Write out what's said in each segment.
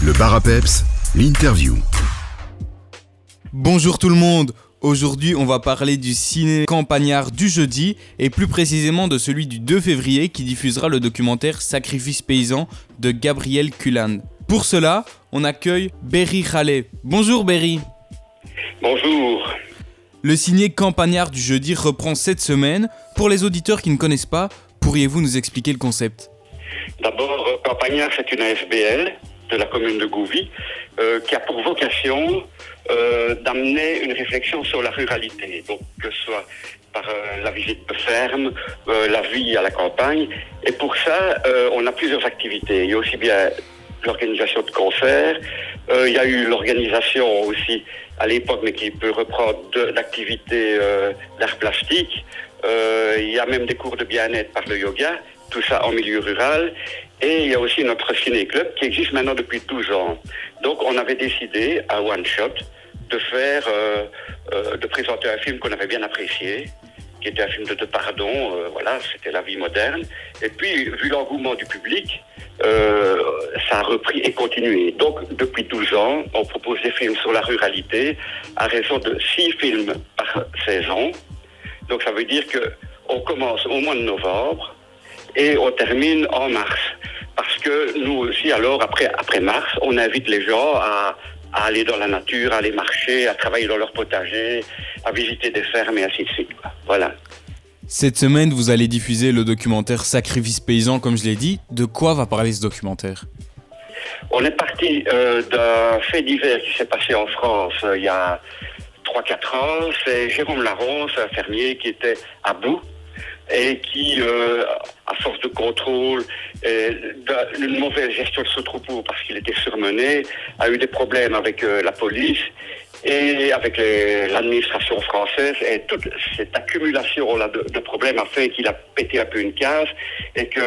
Le bar à peps, l'interview. Bonjour tout le monde Aujourd'hui, on va parler du ciné campagnard du jeudi et plus précisément de celui du 2 février qui diffusera le documentaire Sacrifice paysan de Gabriel Cullan. Pour cela, on accueille Berry Khalé. Bonjour Berry. Bonjour. Le ciné campagnard du jeudi reprend cette semaine. Pour les auditeurs qui ne connaissent pas, pourriez-vous nous expliquer le concept? D'abord, euh, Campagnard, c'est une ASBL de la commune de Gouvy euh, qui a pour vocation euh, d'amener une réflexion sur la ruralité, donc que ce soit par euh, la visite de ferme, euh, la vie à la campagne. Et pour ça, euh, on a plusieurs activités. Il y a aussi bien l'organisation de concerts, il y a eu l'organisation aussi à l'époque, mais qui peut reprendre d'activités d'art plastique. Il y a même des cours de bien-être par le yoga, tout ça en milieu rural. Et il y a aussi notre ciné-club qui existe maintenant depuis 12 ans. Donc on avait décidé à One Shot de faire, euh, euh, de présenter un film qu'on avait bien apprécié, qui était un film de, pardon, euh, voilà, c'était la vie moderne. Et puis, vu l'engouement du public, euh, ça a repris et continué. Donc, depuis 12 ans, on propose des films sur la ruralité à raison de 6 films par saison. Donc, ça veut dire que on commence au mois de novembre et on termine en mars. Parce que nous aussi, alors, après, après mars, on invite les gens à, à aller dans la nature, à aller marcher, à travailler dans leur potager, à visiter des fermes et ainsi de suite. Voilà. Cette semaine, vous allez diffuser le documentaire Sacrifice paysan, comme je l'ai dit. De quoi va parler ce documentaire? On est parti euh, d'un fait divers qui s'est passé en France euh, il y a 3-4 ans. C'est Jérôme Laronce, un fermier qui était à bout et qui, euh, à force de contrôle, d'une mauvaise gestion de ce troupeau parce qu'il était surmené, a eu des problèmes avec euh, la police et avec l'administration française. Et toute cette accumulation là, de, problèmes a fait qu'il a pété un peu une case et que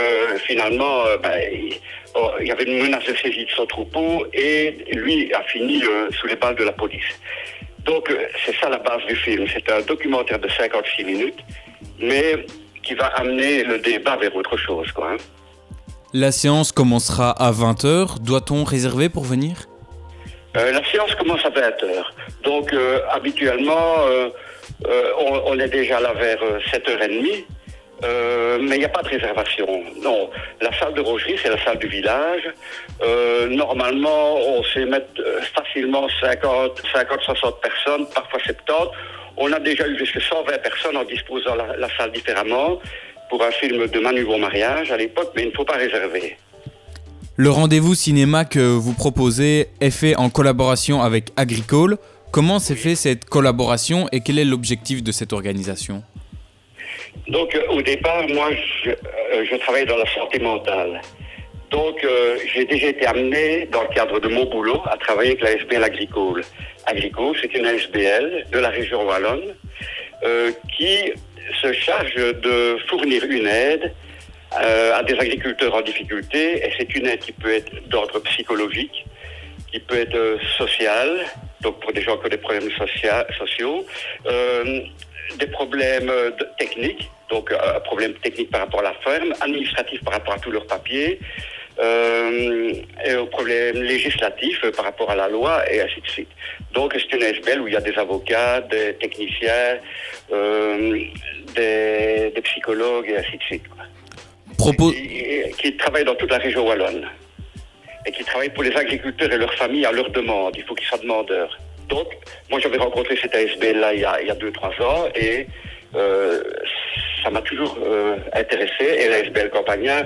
finalement, euh, ben, il, oh, il y avait une menace de saisie de son troupeau et lui a fini sous les balles de la police. Donc c'est ça la base du film. C'est un documentaire de 56 minutes, mais qui va amener le débat vers autre chose. Quoi, hein. La séance commencera à 20h. Doit-on réserver pour venir? Euh, la séance commence à 20h. Donc euh, habituellement, euh, on, on est déjà là vers euh, 7h30. Euh, mais il n'y a pas de réservation. Non, la salle de Rogerie, c'est la salle du village. Euh, normalement, on sait mettre facilement 50, 50, 60 personnes, parfois 70. On a déjà eu jusqu'à 120 personnes en disposant la, la salle différemment pour un film de Manu Bon Mariage à l'époque, mais il ne faut pas réserver. Le rendez-vous cinéma que vous proposez est fait en collaboration avec Agricole. Comment s'est fait cette collaboration et quel est l'objectif de cette organisation? Donc, euh, au départ, moi, je, euh, je travaille dans la santé mentale. Donc, euh, j'ai déjà été amené, dans le cadre de mon boulot, à travailler avec la SBL Agricole. Agricole, c'est une SBL de la région Wallonne euh, qui se charge de fournir une aide euh, à des agriculteurs en difficulté. Et c'est une aide qui peut être d'ordre psychologique, qui peut être sociale, donc pour des gens qui ont des problèmes socia- sociaux, des problèmes techniques, donc un problème technique par rapport à la ferme, administratif par rapport à tous leurs papiers, euh, et aux problèmes législatifs euh, par rapport à la loi, et ainsi de suite. Donc c'est une SBL où il y a des avocats, des techniciens, euh, des, des psychologues, et ainsi de suite. quoi Propos- qui, qui travaillent dans toute la région wallonne et qui travaillent pour les agriculteurs et leurs familles à leur demande. Il faut qu'ils soient demandeurs. Donc, moi, j'avais rencontré cette ASBL là il y a, il y a deux, trois ans et euh, ça m'a toujours euh, intéressé, et l'ASBL Campagnard,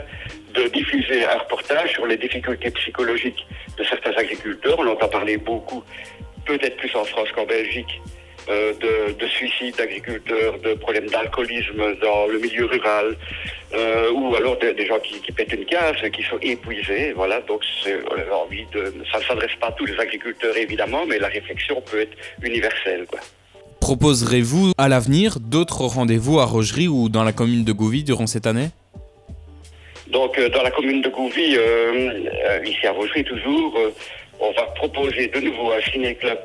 de diffuser un reportage sur les difficultés psychologiques de certains agriculteurs. On entend parler beaucoup, peut-être plus en France qu'en Belgique, euh, de, de suicides d'agriculteurs, de problèmes d'alcoolisme dans le milieu rural, euh, ou alors des, gens qui, pètent une case, qui sont épuisés. Voilà, donc on envie de, ça ne s'adresse pas à tous les agriculteurs évidemment, mais la réflexion peut être universelle. Proposerez-vous à l'avenir d'autres rendez-vous à Rogerie ou dans la commune de Gouvy durant cette année? Donc euh, dans la commune de Gouvy, euh, euh, ici à Rogerie toujours, on va proposer de nouveau un ciné-club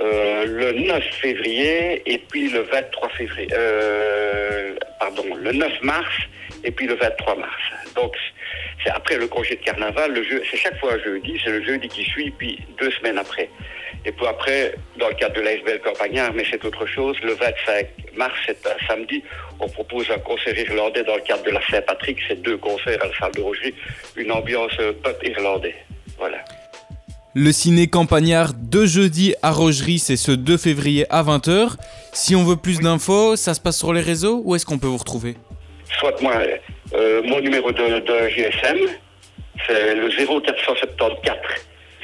euh, le 9 février et puis le 23 février, euh, pardon, le 9 mars et puis le 23 mars. Donc c'est après le congé de carnaval, le c'est chaque fois un jeudi, c'est le jeudi qui suit, puis deux semaines après. Et puis après, dans le cadre de l'ASBL Campagnard, mais c'est autre chose, le 25 mars, c'est un samedi, on propose un concert irlandais dans le cadre de la Saint-Patrick, c'est deux concerts à la salle de Roger, une ambiance pop irlandais. Voilà. Le ciné campagnard de jeudi à Rogerie, c'est ce 2 février à 20h. Si on veut plus d'infos, ça se passe sur les réseaux Où est-ce qu'on peut vous retrouver? Soit moi, euh, mon numéro de, de GSM, c'est le 0474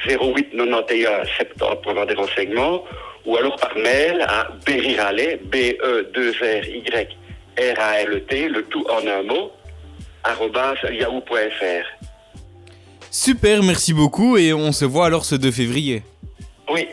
08 91 70 pour avoir des renseignements, ou alors par mail à berirale, B-E-2-R-Y-R-A-L-E-T, le tout en un mot, yahoo.fr. Super, merci beaucoup et on se voit alors ce 2 février. Oui,